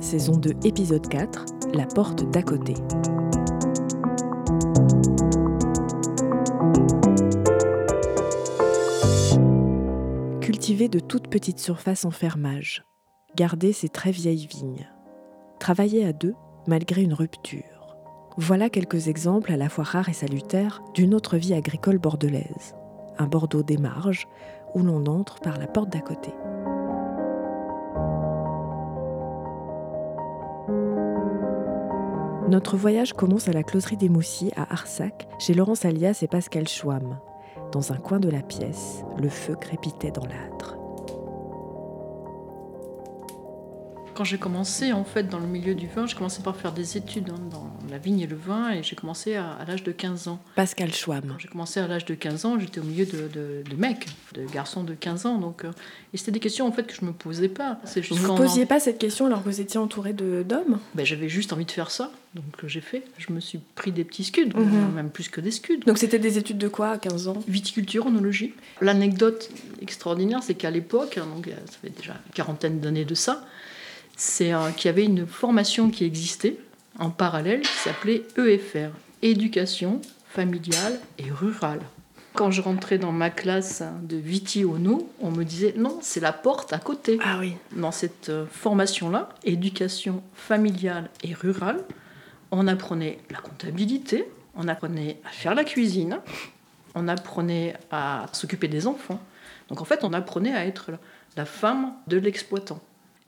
saison 2, épisode 4, La porte d'à côté. Cultiver de toutes petites surfaces en fermage, garder ces très vieilles vignes, travailler à deux malgré une rupture. Voilà quelques exemples à la fois rares et salutaires d'une autre vie agricole bordelaise, un Bordeaux des marges où l'on entre par la porte d'à côté. Notre voyage commence à la closerie des Moussy à Arsac, chez Laurence Alias et Pascal Schwamm. Dans un coin de la pièce, le feu crépitait dans l'âtre. Quand j'ai commencé en fait dans le milieu du vin, j'ai commencé par faire des études hein, dans la vigne et le vin et j'ai commencé à, à l'âge de 15 ans. Pascal. Quand j'ai commencé à l'âge de 15 ans, j'étais au milieu de, de- de mecs, de garçons de 15 ans. Donc, euh, et c'était des questions en fait que je me posais pas. Vous ne posiez pas cette question alors que vous étiez entouré d'hommes Ben, j'avais juste envie de faire ça, donc euh, j'ai fait. Je me suis pris des petits scuds, Mhm. même plus que des scuds. Donc c'était des études de quoi à 15 ans? Viticulture, onologie. L'anecdote extraordinaire, c'est qu'à l'époque, hein, donc euh, ça fait déjà une quarantaine d'années de ça, c'est qu'il y avait une formation qui existait en parallèle qui s'appelait EFR, éducation familiale et rurale. Quand je rentrais dans ma classe de Viti Ono, on me disait non, c'est la porte à côté. Ah oui. Dans cette euh, formation-là, éducation familiale et rurale, on apprenait la comptabilité, on apprenait à faire la cuisine, on apprenait à s'occuper des enfants. Donc en fait, on apprenait à être la femme de l'exploitant.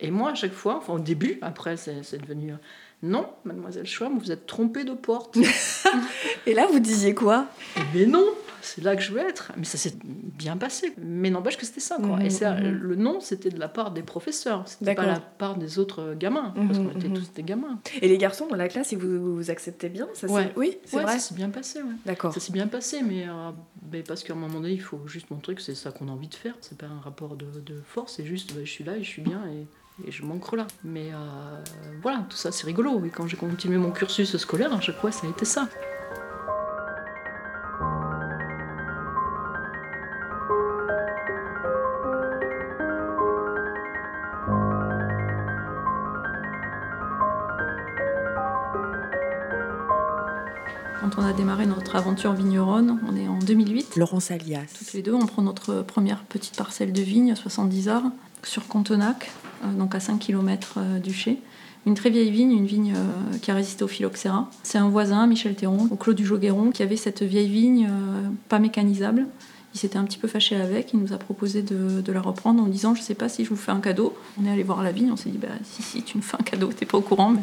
Et moi, à chaque fois, enfin au début, après c'est devenu euh, non, mademoiselle Schwamm, vous êtes trompée de porte. Et là vous disiez quoi? Mais non, c'est là que je veux être. Mais ça s'est bien passé. Mais n'empêche que c'était ça. Quoi. Et ça, mhm. le non, c'était de la part des professeurs. C'était pas la part des autres gamins. Parce Mhm, qu'on était tous des gamins. Et les garçons dans la classe, ils vous, vous acceptaient bien ça, Ouais. Oui, c'est Ouais, vrai. ça s'est bien passé. Ouais. D'accord. Ça s'est bien passé, mais, euh, mais parce qu'à un moment donné, il faut juste montrer que c'est ça qu'on a envie de faire. C'est pas un rapport de, de force, c'est juste bah, je suis là et je suis bien et, et je m'ancre là. Mais euh, voilà, tout ça c'est rigolo. Et quand j'ai continué mon cursus scolaire, à chaque fois ça a été ça. Quand on a démarré notre aventure vigneronne, on est en 2008. Laurence Alias. Toutes les deux, on prend notre première petite parcelle de vigne, 70 arts, sur Contenac, donc à 5 km du Chez. Une très vieille vigne, une vigne euh, qui a résisté au phylloxéra. C'est un voisin, Michel Théron, au Clos du Jogueron, qui avait cette vieille vigne euh, pas mécanisable. Il s'était un petit peu fâché avec, il nous a proposé de, la reprendre en disant Je sais pas si je vous fais un cadeau. On est allé voir la vigne, on s'est dit bah, Si, si, tu me fais un cadeau, t'es pas au courant. Mais...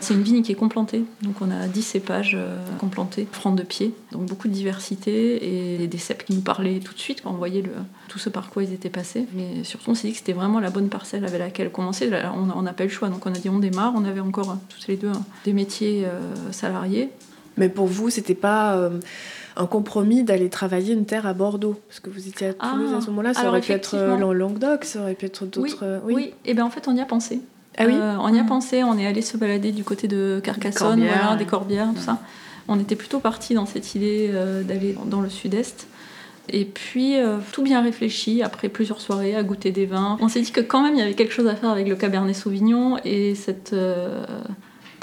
C'est une vigne qui est complantée, donc on a 10 cépages euh, complantés, francs de pied, donc beaucoup de diversité et des cèpes qui nous parlaient tout de suite quand on voyait tout ce par quoi ils étaient passés. Mais surtout, on s'est dit que c'était vraiment la bonne parcelle avec laquelle commencer. On n'a pas le choix, donc on a dit on démarre. On avait encore toutes les deux des métiers euh, salariés. Mais pour vous, c'était pas euh, un compromis d'aller travailler une terre à Bordeaux? Parce que vous étiez à Ah, Toulouse à ce moment-là, ça aurait pu être euh, le Languedoc, ça aurait pu être d'autres. euh, Oui, et bien en fait, on y a pensé. Ah oui? Euh, on y a Mhm. pensé, on est allé se balader du côté de Carcassonne, Corbières, voilà, ouais. des Corbières, tout ça. On était plutôt parti dans cette idée euh, d'aller dans le sud-est. Et puis, euh, tout bien réfléchi, après plusieurs soirées à goûter des vins, on s'est dit que quand même il y avait quelque chose à faire avec le Cabernet Sauvignon et cette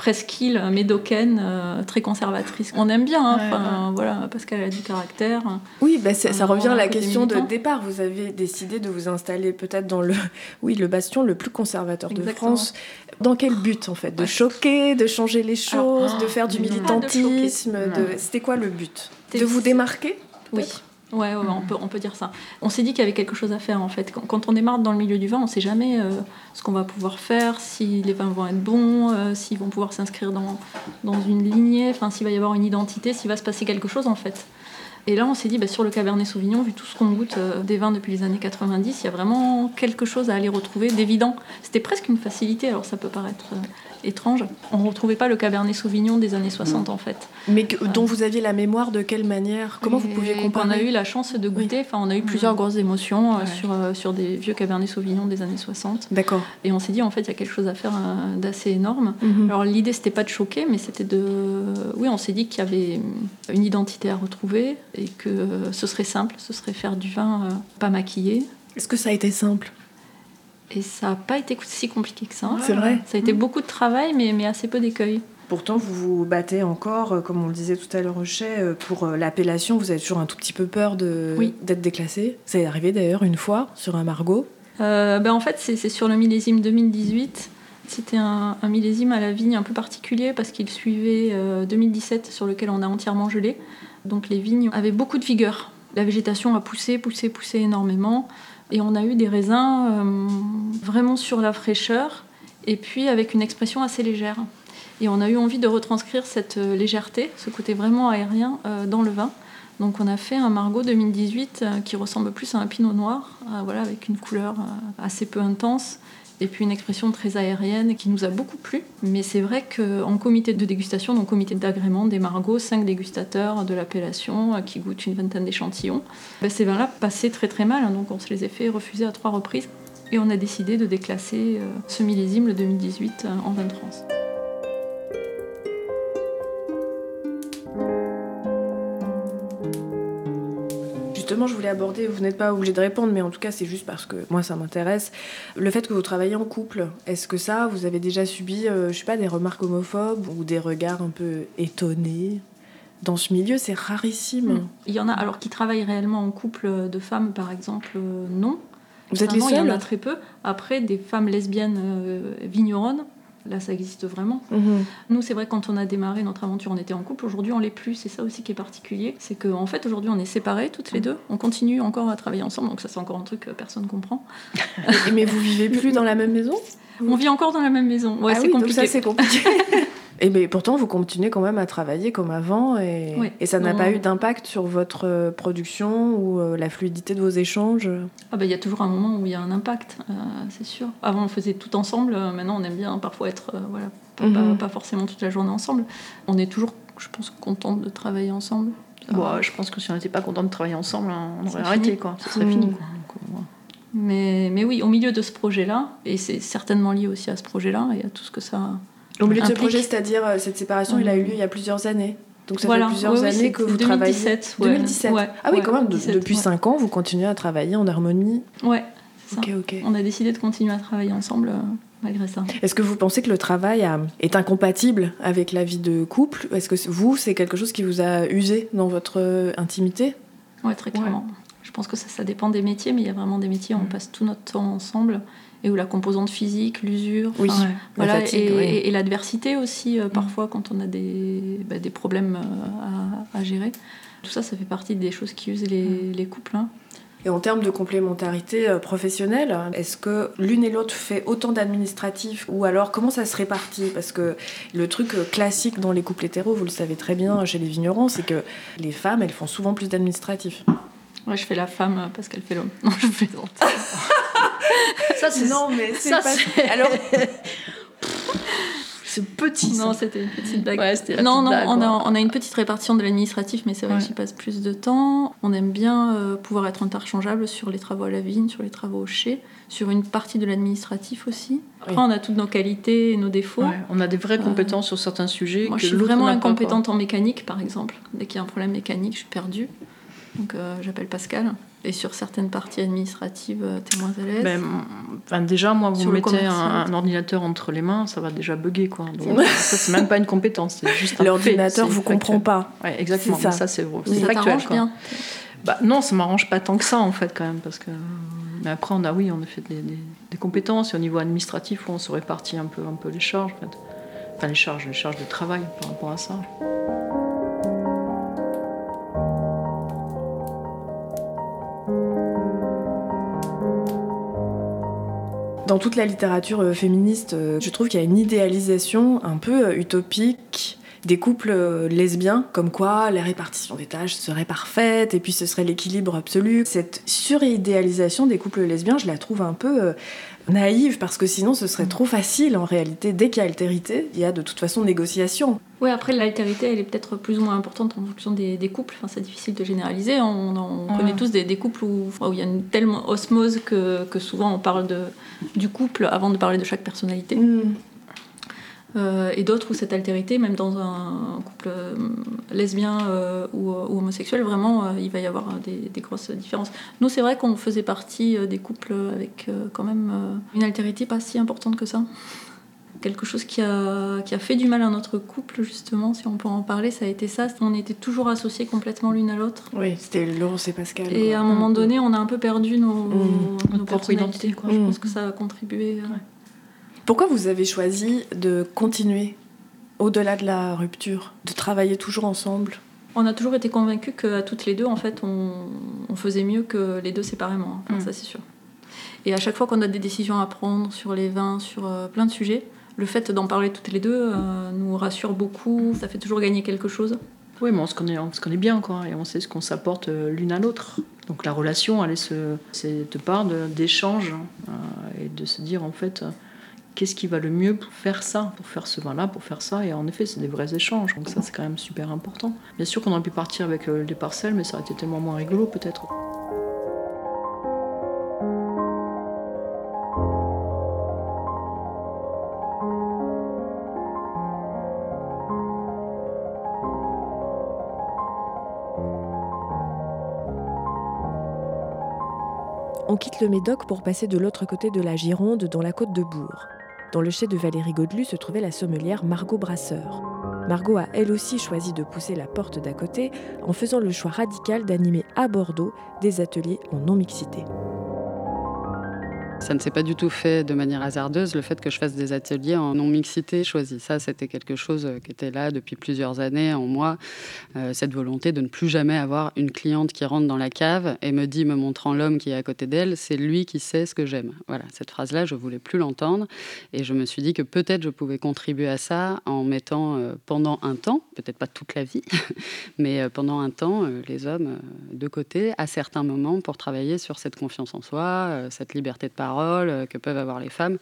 presqu'île médocaine euh, très conservatrice. On aime bien, hein, Ouais, enfin, voilà, parce qu'elle a du caractère. Oui, bah, ça Euh, revient à la question de départ. Vous avez décidé de vous installer peut-être dans le, oui, le bastion le plus conservateur de. France. Dans quel but en fait? De Ouais. choquer, de changer les choses, Alors, de faire du militantisme. De C'était quoi le but? De vous démarquer Oui. Ouais, on, peut, on peut dire ça. On s'est dit qu'il y avait quelque chose à faire en fait. Quand, quand on démarre dans le milieu du vin, on ne sait jamais euh, ce qu'on va pouvoir faire, si les vins vont être bons, euh, s'ils vont pouvoir s'inscrire dans, une lignée, enfin s'il va y avoir une identité, s'il va se passer quelque chose en fait. Et là, on s'est dit, bah, sur le Cabernet Sauvignon, vu tout ce qu'on goûte euh, des vins depuis les années 90, il y a vraiment quelque chose à aller retrouver d'évident. C'était presque une facilité, alors ça peut paraître étrange. On ne retrouvait pas le Cabernet Sauvignon des années 60 en fait. Mais que- dont vous aviez la mémoire de quelle manière? Comment vous pouviez comparer? a eu la chance de goûter. Enfin, on a eu plusieurs grosses émotions euh, sur, euh, sur des vieux Cabernet Sauvignon des années 60. D'accord. Et on s'est dit, en fait, il y a quelque chose à faire euh, d'assez énorme. Mhm. Alors, l'idée, c'était pas de choquer, mais c'était de. Oui, on s'est dit qu'il y avait une identité à retrouver et que ce serait simple, ce serait faire du vin pas maquillé. Est-ce que ça a été simple? Et ça n'a pas été si compliqué que ça. hein. C'est vrai. Ça a été beaucoup de travail, mais, mais assez peu d'écueils. Pourtant, vous vous battez encore, euh, comme on le disait tout à l'heure au chai, euh, pour euh, l'appellation. Vous avez toujours un tout petit peu peur de- Oui. d'être déclassé. Ça est arrivé d'ailleurs une fois sur un Margot. Euh, ben, en fait, c'est c'est sur le millésime 2018. C'était un, un millésime à la vigne un peu particulier parce qu'il suivait euh, 2017 sur lequel on a entièrement gelé. Donc les vignes avaient beaucoup de vigueur. La végétation a poussé, poussé, poussé énormément. Et on a eu des raisins euh, vraiment sur la fraîcheur et puis avec une expression assez légère. Et on a eu envie de retranscrire cette euh, légèreté, ce côté vraiment aérien euh, dans le vin. Donc on a fait un Margot 2018 euh, qui ressemble plus à un Pinot Noir, voilà, avec une couleur assez peu intense et puis une expression très aérienne qui nous a beaucoup plu. Mais c'est vrai qu'en comité de dégustation, donc comité d'agrément des Margots, cinq dégustateurs de l'appellation euh, qui goûtent une vingtaine d'échantillons, ben, ces vins-là passaient très très mal, hein, donc on se les a fait refuser à trois reprises. Et on a décidé de déclasser euh, ce millésime, le 2018, euh, en vin de France. Justement, je voulais aborder, vous n'êtes pas obligé de répondre, mais en tout cas, c'est juste parce que moi, ça m'intéresse. Le fait que vous travaillez en couple, est-ce que ça, vous avez déjà subi, euh, je sais pas, des remarques homophobes ou des regards un peu étonnés Dans ce milieu, c'est rarissime. Mm. Il y en a alors qui travaillent réellement en couple de femmes, par exemple, euh, non. Vous êtes les Vraiment, Il y en a très peu. Après, des femmes lesbiennes euh, vigneronnes, là, ça existe vraiment. Mhm. Nous, c'est vrai, quand on a démarré notre aventure, on était en couple. Aujourd'hui, on l'est plus. C'est ça aussi qui est particulier. C'est qu'en en fait, aujourd'hui, on est séparés toutes les deux. On continue encore à travailler ensemble. Donc, ça, c'est encore un truc que personne comprend. Mais vous vivez plus dans la même maison? On vit encore dans la même maison. Ouais, Ah c'est oui, compliqué. c'est compliqué. Et mais pourtant, vous continuez quand même à travailler comme avant et, Oui. et ça n'a pas eu d'impact sur votre euh, production ou euh, la fluidité de vos échanges? Ah bah, il y a toujours un moment où il y a un impact, euh, c'est sûr. Avant, on faisait tout ensemble. Maintenant, on aime bien parfois être, euh, voilà, pas, Mhm. pas forcément toute la journée ensemble. On est toujours, je pense, contente de travailler ensemble. Ça Bon, va. je pense que si on n'était pas content de travailler ensemble, hein, on aurait arrêté, quoi. Ça serait Mm. fini, quoi. Donc. Mais, mais oui, au milieu de ce projet-là, et c'est certainement lié aussi à ce projet-là et à tout ce que ça. Au milieu de ce projet, c'est-à-dire euh, cette séparation, il a eu lieu il y a plusieurs années. Donc ça voilà, fait plusieurs Ouais, années que vous travaillez. 2017, ouais. 2017. Ouais, ah oui, quand même, de- 17, depuis ouais. 5 ans, vous continuez à travailler en harmonie. Ouais, c'est ça. Ok, ok. On a décidé de continuer à travailler ensemble euh, malgré ça. Est-ce que vous pensez que le travail a- est incompatible avec la vie de couple? Est-ce que vous, c'est quelque chose qui vous a usé dans votre euh, intimité? Ouais, très clairement. Je pense que ça, ça dépend des métiers, mais il y a vraiment des métiers où on Mm. passe tout notre temps ensemble et où la composante physique, l'usure, Oui. Ouais. voilà, La fatigue, et, oui. et- et l'adversité aussi, euh, parfois quand on a des, bah, des problèmes euh, à, à gérer. Tout ça, ça fait partie des choses qui usent les, Mm. les couples. hein. Et en termes de complémentarité euh, professionnelle, est-ce que l'une et l'autre fait autant d'administratifs ou alors comment ça se répartit? Parce que le truc classique dans les couples hétéros, vous le savez très bien chez les vignerons, c'est que les femmes, elles font souvent plus d'administratifs. Ouais, je fais la femme parce qu'elle fait l'homme. Non, je plaisante. Ça, c'est mais ça, c'est- Alors, c'est petit. ça. non, c'était une petite blague. Ouais, c'était la Non, non, blague, on, a, on a une petite répartition de l'administratif, mais c'est vrai Ouais. que j'y passe plus de temps. On aime bien euh, pouvoir être interchangeable sur les travaux à la vigne, sur les travaux au chai, sur une partie de l'administratif aussi. Après, Oui. on a toutes nos qualités et nos défauts. Ouais, on a des vraies compétences sur certains sujets. Moi, que je suis vraiment pas, incompétente en mécanique, par exemple. Dès qu'il y a un problème mécanique, je suis perdue. Donc, euh, j'appelle Pascal. Et sur certaines parties administratives, euh, t'es moins à l'aise. Ben, déjà, moi, vous mettez un, ordinateur entre les mains, ça va déjà bugger. Quoi. Donc, euh, ça, c'est même pas une compétence, c'est juste un l'ordinateur vous comprend pas. Ouais, exactement, C'est ça. ça, c'est factuel. quoi. bien. Bah, non, ça m'arrange pas tant que ça, en fait, quand même, parce que... Mais après, on a, oui, on a fait des, des- des compétences, et au niveau administratif, on se répartit un peu, un peu les charges, en fait. Enfin, les charges, les charges de travail par rapport à ça. Dans toute la littérature euh, féministe, euh, je trouve qu'il y a une idéalisation un peu euh, utopique des couples euh, lesbiens, comme quoi la répartition des tâches serait parfaite et puis ce serait l'équilibre absolu. Cette suridéalisation des couples lesbiens, je la trouve un peu euh, naïve parce que sinon ce serait trop facile en réalité. Dès qu'il y a altérité, il y a de toute façon négociation. Oui, après, l'altérité, elle est peut-être plus ou moins importante en fonction des, des couples. Enfin, c'est difficile de généraliser. On, connaît tous des, des couples où, où il y a une telle osmose que, que souvent on parle de, du couple avant de parler de chaque personnalité. Euh, et d'autres où cette altérité, même dans un couple euh, lesbien euh, ou, homosexuel, vraiment, il va y avoir des, des grosses différences. Nous, c'est vrai qu'on faisait partie des couples avec quand même une altérité pas si importante que ça. Quelque chose qui a, qui a fait du mal à notre couple, justement, si on peut en parler, ça a été ça. On était toujours associés complètement l'une à l'autre. Oui, c'était Laurence et Pascal. Et à un moment donné, on a un peu perdu nos, mmh. nos personnalités. Quoi. Je pense que ça a contribué. Pourquoi vous avez choisi de continuer au-delà de la rupture, de travailler toujours ensemble? On a toujours été convaincus qu'à toutes les deux, en fait, on, faisait mieux que les deux séparément. Hein. Mm. Ça, c'est sûr. Et à chaque fois qu'on a des décisions à prendre sur les vins, sur euh, plein de sujets, le fait d'en parler toutes les deux euh, nous rassure beaucoup. Ça fait toujours gagner quelque chose. Oui, mais on se connaît, on se connaît bien, quoi, et on sait ce qu'on s'apporte euh, l'une à l'autre. Donc la relation, elle est ce, cette part d'échange hein, et de se dire en fait qu'est-ce qui va le mieux pour faire ça, pour faire ce vin-là, pour faire ça. Et en effet, c'est des vrais échanges. Donc ça, c'est quand même super important. Bien sûr qu'on aurait pu partir avec euh, des parcelles, mais ça aurait été tellement moins rigolo peut-être. On quitte le Médoc pour passer de l'autre côté de la Gironde, dans la côte de Bourg. Dans le chai de Valérie Godelu se trouvait la sommelière Margot Brasseur. Margot a elle aussi choisi de pousser la porte d'à côté en faisant le choix radical d'animer à Bordeaux des ateliers en non-mixité. Ça ne s'est pas du tout fait de manière hasardeuse, le fait que je fasse des ateliers en non-mixité choisi. Ça, c'était quelque chose euh, qui était là depuis plusieurs années en moi, euh, cette volonté de ne plus jamais avoir une cliente qui rentre dans la cave et me dit, me montrant l'homme qui est à côté d'elle, c'est lui qui sait ce que j'aime. Voilà, cette phrase-là, je voulais plus l'entendre et je me suis dit que peut-être je pouvais contribuer à ça en mettant euh, pendant un temps, peut-être pas toute la vie, mais pendant un temps, les hommes de côté à certains moments pour travailler sur cette confiance en soi, cette liberté de parole euh, que peuvent avoir les femmes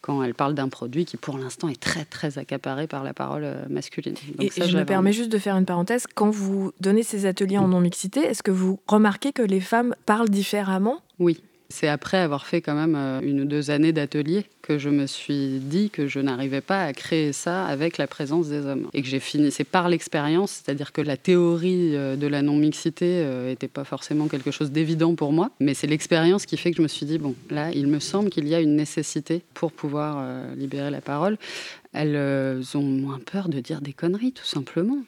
quand elles parlent d'un produit qui, pour l'instant, est très, très accaparé par la parole euh, masculine. et, je me permets juste de faire une parenthèse. Quand vous donnez ces ateliers en non-mixité, est-ce que vous remarquez que les femmes parlent différemment? Oui. C'est après avoir fait quand même euh, une ou deux années d'atelier que je me suis dit que je n'arrivais pas à créer ça avec la présence des hommes. Et que j'ai fini, c'est par l'expérience, c'est-à-dire que la théorie euh, de la non-mixité n'était euh, pas forcément quelque chose d'évident pour moi, mais c'est l'expérience qui fait que je me suis dit, bon, là, il me semble qu'il y a une nécessité pour pouvoir libérer la parole elles euh, ont moins peur de dire des conneries, tout simplement.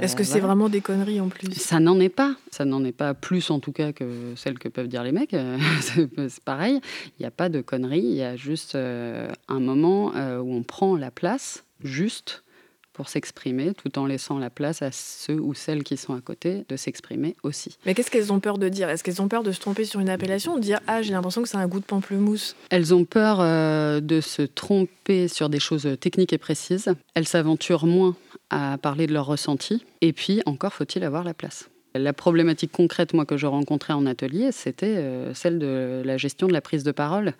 Est-ce que c'est vraiment des conneries en plus? Ça n'en est pas. Ça n'en est pas plus, en tout cas, que celles que peuvent dire les mecs. c'est pareil. Il n'y a pas de conneries. Il y a juste euh, un moment euh, où on prend la place, juste, pour s'exprimer, tout en laissant la place à ceux ou celles qui sont à côté de s'exprimer aussi. Mais qu'est-ce qu'elles ont peur de dire? Est-ce qu'elles ont peur de se tromper sur une appellation de dire Ah, j'ai l'impression que c'est un goût de pamplemousse Elles ont peur euh, de se tromper sur des choses techniques et précises. Elles s'aventurent moins à parler de leurs ressentis. Et puis, encore faut-il avoir la place. La problématique concrète, moi, que je rencontrais en atelier, c'était euh, celle de la gestion de la prise de parole.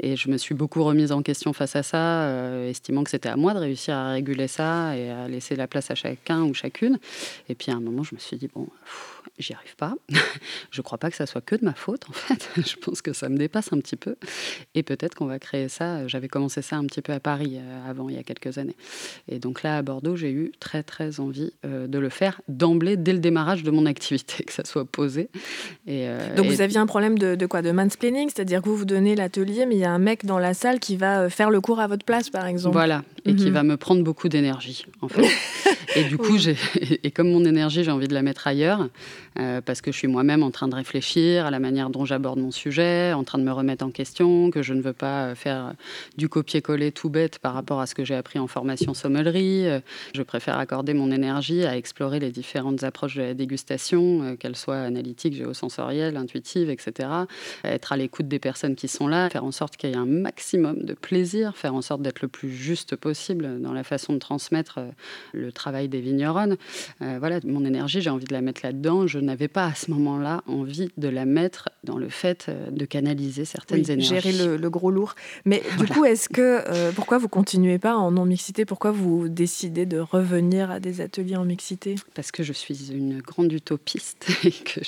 Et je me suis beaucoup remise en question face à ça, euh, estimant que c'était à moi de réussir à réguler ça et à laisser la place à chacun ou chacune. Et puis à un moment, je me suis dit, bon, j'y arrive pas. je crois pas que ça soit que de ma faute, en fait. je pense que ça me dépasse un petit peu. Et peut-être qu'on va créer ça. J'avais commencé ça un petit peu à Paris euh, avant, il y a quelques années. Et donc là, à Bordeaux, j'ai eu très, très envie euh, de le faire d'emblée, dès le démarrage de mon activité, que ça soit posé. Et, euh, donc vous aviez un problème de, de quoi? De mansplaining? C'est-à-dire que vous vous donnez l'atelier, mais il y a un mec dans la salle qui va faire le cours à votre place, par exemple? Voilà, et qui mhm. va me prendre beaucoup d'énergie, en fait. et du coup, et comme mon énergie, j'ai envie de la mettre ailleurs, euh, parce que je suis moi-même en train de réfléchir à la manière dont j'aborde mon sujet, en train de me remettre en question, que je ne veux pas euh, faire du copier-coller tout bête par rapport à ce que j'ai appris en formation sommellerie. Euh, je préfère accorder mon énergie à explorer les différentes approches de la dégustation, qu'elles soient analytiques, géosensorielles, intuitives, etc. Être à l'écoute des personnes qui sont là, faire en sorte qu'il y ait un maximum de plaisir, faire en sorte d'être le plus juste possible dans la façon de transmettre le travail des vigneronnes. voilà, mon énergie, j'ai envie de la mettre là-dedans. Je n'avais pas à ce moment-là envie de la mettre dans le fait euh, de canaliser certaines oui, énergies. Gérer le, gros lourd. Mais du coup, est-ce que euh, pourquoi vous continuez pas en non mixité Pourquoi vous décidez de revenir à des ateliers en mixité? Parce que je suis une grande utopiste et que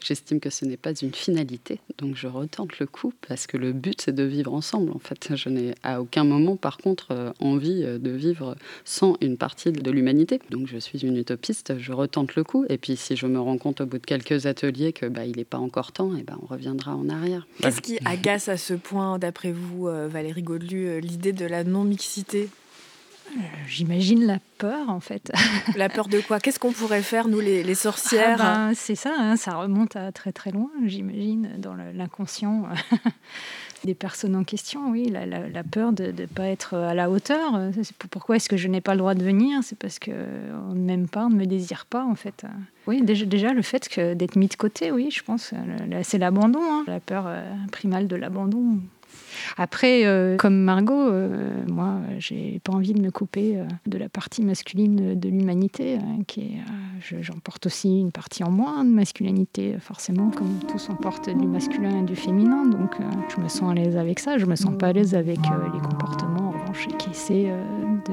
j'estime que ce n'est pas une finalité. Donc je retente le coup parce que le but c'est de vivre ensemble. En fait, je n'ai à aucun moment par contre euh, envie euh, de vivre sans une partie de l'humanité. Donc je suis une utopiste, je retente le coup. Et puis si je me rends compte au bout de quelques ateliers que bah, il n'est pas encore temps, et ben on reviendra en arrière. Qu'est-ce qui agace à ce point, d'après vous, euh, Valérie Godelu, l'idée de la non-mixité? J'imagine la peur, en fait. La peur de quoi? Qu'est-ce qu'on pourrait faire, nous, les, sorcières? Ah ben, C'est ça, hein, ça remonte à très très loin, j'imagine, dans l'inconscient des personnes en question, oui. La, peur de ne pas être à la hauteur. Pourquoi est-ce que je n'ai pas le droit de venir? C'est parce qu'on ne m'aime pas, on ne me désire pas, en fait. Oui, déjà, déjà le fait d'être mis de côté, oui, je pense, c'est l'abandon, hein. la peur euh, primale de l'abandon. Après, euh, comme Margot, euh, moi, j'ai pas envie de me couper euh, de la partie masculine de l'humanité, qui est, j'emporte aussi une partie en moins de masculinité, forcément, comme tous on porte du masculin et du féminin. Donc, je me sens à l'aise avec ça. Je me sens pas à l'aise avec les comportements, en revanche, qui essaient de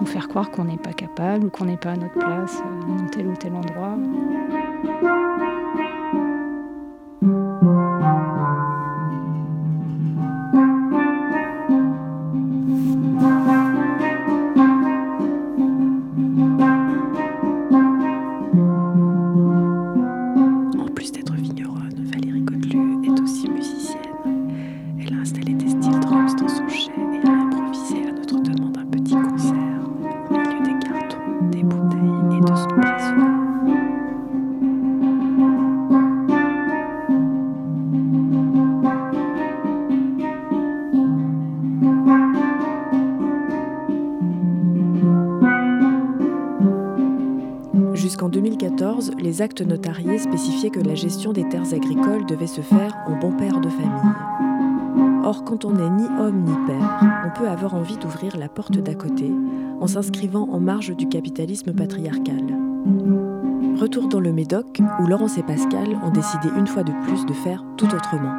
nous faire croire qu'on n'est pas capable ou qu'on n'est pas à notre place dans tel ou tel endroit. Les actes notariés spécifiaient que la gestion des terres agricoles devait se faire en bon père de famille. Or, quand on n'est ni homme ni père, on peut avoir envie d'ouvrir la porte d'à côté en s'inscrivant en marge du capitalisme patriarcal. Retour dans le Médoc, où Laurence et Pascal ont décidé une fois de plus de faire tout autrement.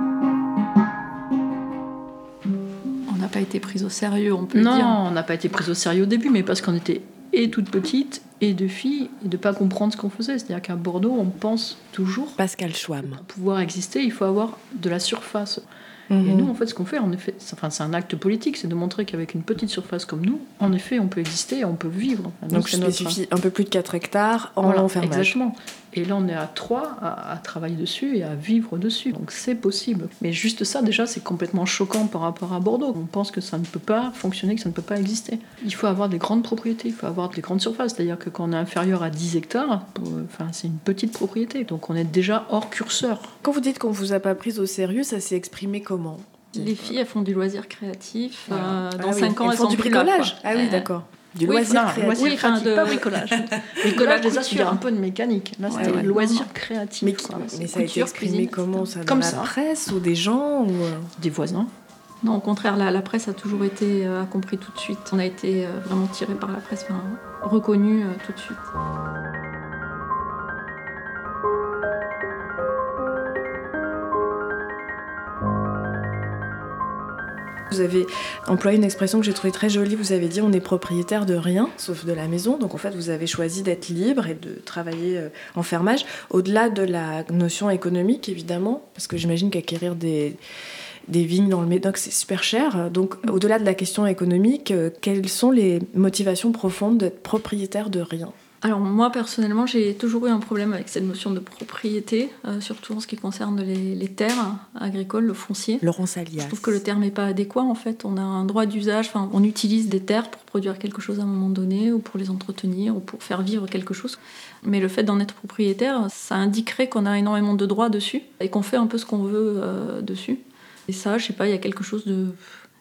On n'a pas été pris au sérieux, on peut non, dire. Non, on n'a pas été pris au sérieux au début, mais parce qu'on était et toute petite et de filles et de pas comprendre ce qu'on faisait. C'est-à-dire qu'à Bordeaux, on pense toujours. Pascal Schwam. Pour pouvoir exister, il faut avoir de la surface. Et mhm. nous, en fait, ce qu'on fait, en effet, enfin, c'est un acte politique, c'est de montrer qu'avec une petite surface comme nous, en effet, on peut exister, on peut vivre. Donc, il suffit un peu plus de 4 hectares en voilà, Exactement. Et là, on est à 3 à, travailler dessus et à vivre dessus. Donc, c'est possible. Mais juste ça, déjà, c'est complètement choquant par rapport à Bordeaux. On pense que ça ne peut pas fonctionner, que ça ne peut pas exister. Il faut avoir des grandes propriétés, il faut avoir des grandes surfaces. C'est-à-dire que quand on est inférieur à 10 hectares, enfin, c'est une petite propriété. Donc, on est déjà hors curseur. Quand vous dites qu'on ne vous a pas pris au sérieux, ça s'est exprimé comment? Les filles, elles font du loisir créatif. Euh, dans 5 ah ans, elles, font du bricolage. ah oui, d'accord. Du loisir créatif. Oui, de... pas bricolage. bricolage, c'est un peu de mécanique. Là, c'était ouais, loisir créatif. Mais, mais ça a été exprimé comment ça Comme la presse ou des gens ou... Euh des voisins non, au contraire, la, la, presse a toujours été euh, compris tout de suite. On a été vraiment tiré par la presse, enfin, reconnu tout de suite. Vous avez employé une expression que j'ai trouvée très jolie. Vous avez dit on est propriétaire de rien, sauf de la maison. Donc en fait, vous avez choisi d'être libre et de travailler euh, en fermage. Au-delà de la notion économique, évidemment, parce que j'imagine qu'acquérir des, vignes dans le Médoc, c'est super cher. Donc au-delà de la question économique, euh, quelles sont les motivations profondes d'être propriétaire de rien? Alors moi personnellement j'ai toujours eu un problème avec cette notion de propriété, euh, surtout en ce qui concerne les, terres agricoles, le foncier. Laurence Alias. Je trouve que le terme n'est pas adéquat en fait. On a un droit d'usage, enfin, on utilise des terres pour produire quelque chose à un moment donné, ou pour les entretenir, ou pour faire vivre quelque chose. Mais le fait d'en être propriétaire, ça indiquerait qu'on a énormément de droits dessus et qu'on fait un peu ce qu'on veut euh, dessus. Et ça, je sais pas, il y a quelque chose de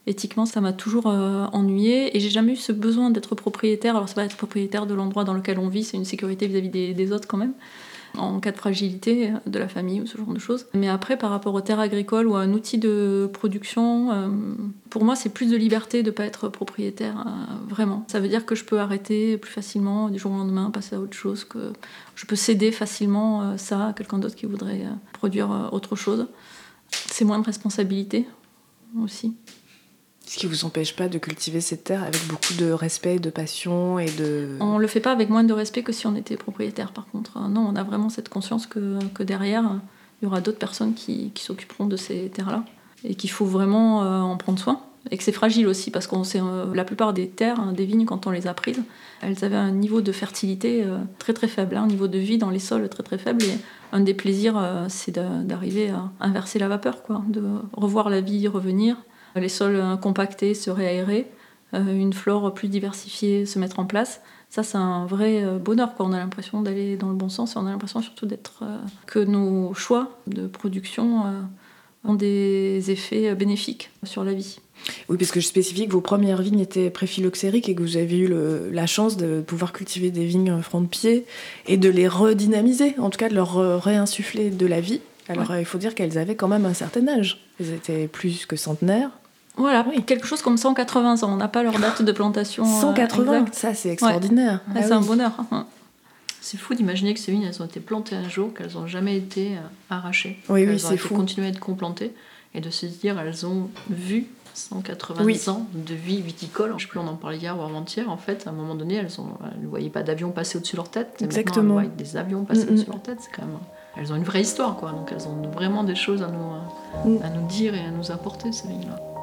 éthiquement, ça m'a toujours euh, ennuyé et j'ai jamais eu ce besoin d'être propriétaire. Alors, c'est pas être propriétaire de l'endroit dans lequel on vit, c'est une sécurité vis-à-vis des, autres quand même, en cas de fragilité de la famille ou ce genre de choses. Mais après, par rapport aux terres agricoles ou à un outil de production, euh, pour moi, c'est plus de liberté de ne pas être propriétaire, euh, vraiment. Ça veut dire que je peux arrêter plus facilement du jour au lendemain, passer à autre chose, que je peux céder facilement ça à quelqu'un d'autre qui voudrait produire autre chose. C'est moins de responsabilité aussi. Ce qui vous empêche pas de cultiver cette terre avec beaucoup de respect, de passion et de. On le fait pas avec moins de respect que si on était propriétaire, par contre. Non, on a vraiment cette conscience que, que derrière, il y aura d'autres personnes qui, qui s'occuperont de ces terres-là et qu'il faut vraiment euh, en prendre soin. Et que c'est fragile aussi, parce que euh, la plupart des terres, hein, des vignes, quand on les a prises, elles avaient un niveau de fertilité euh, très très faible, hein, un niveau de vie dans les sols très très faible. Et un des plaisirs, c'est d'arriver à inverser la vapeur, quoi, de revoir la vie revenir, les sols compactés se réaérer, une flore plus diversifiée se mettre en place. Ça, c'est un vrai bonheur. Quoi. On a l'impression d'aller dans le bon sens et on a l'impression surtout d'être que nos choix de production ont des effets bénéfiques sur la vie. Oui, parce que je spécifie que vos premières vignes étaient préphylloxériques et que vous avez eu la chance de pouvoir cultiver des vignes front de pied et de les redynamiser, en tout cas de leur réinsuffler de la vie. Alors il faut dire qu'elles avaient quand même un certain âge. Elles étaient plus que centenaires. Voilà, oui. quelque chose comme 180 ans. On n'a pas leur date de plantation. 180 euh, Ça, c'est extraordinaire. Ah c'est un bonheur. C'est fou d'imaginer que ces vignes, elles ont été plantées un jour, qu'elles n'ont jamais été euh, arrachées. Oui, oui, c'est fou. continuer à être complantées et de se dire, elles ont vu 180 ans de vie viticole. Je ne sais plus, on en parlait hier ou avant-hier. En fait, à un moment donné, elles, ne voyaient pas d'avions passer au-dessus de leur tête. Exactement. elles voient des avions passer au-dessus de leur tête. C'est quand même... Elles ont une vraie histoire, quoi. Donc elles ont vraiment des choses à nous, mm. à nous dire et à nous apporter, ces vignes-là.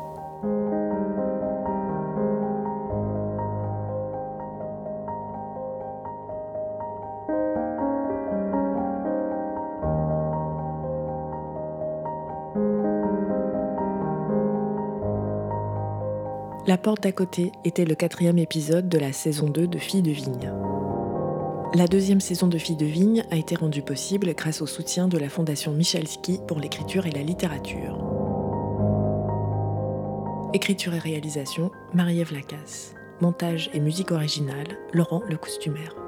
La porte d'à côté était le quatrième épisode de la saison 2 de Filles de Vigne. La deuxième saison de Filles de Vigne a été rendue possible grâce au soutien de la Fondation Michalski pour l'écriture et la littérature. Écriture et réalisation, Marie-Ève Lacasse. Montage et musique originale, Laurent le Costumaire.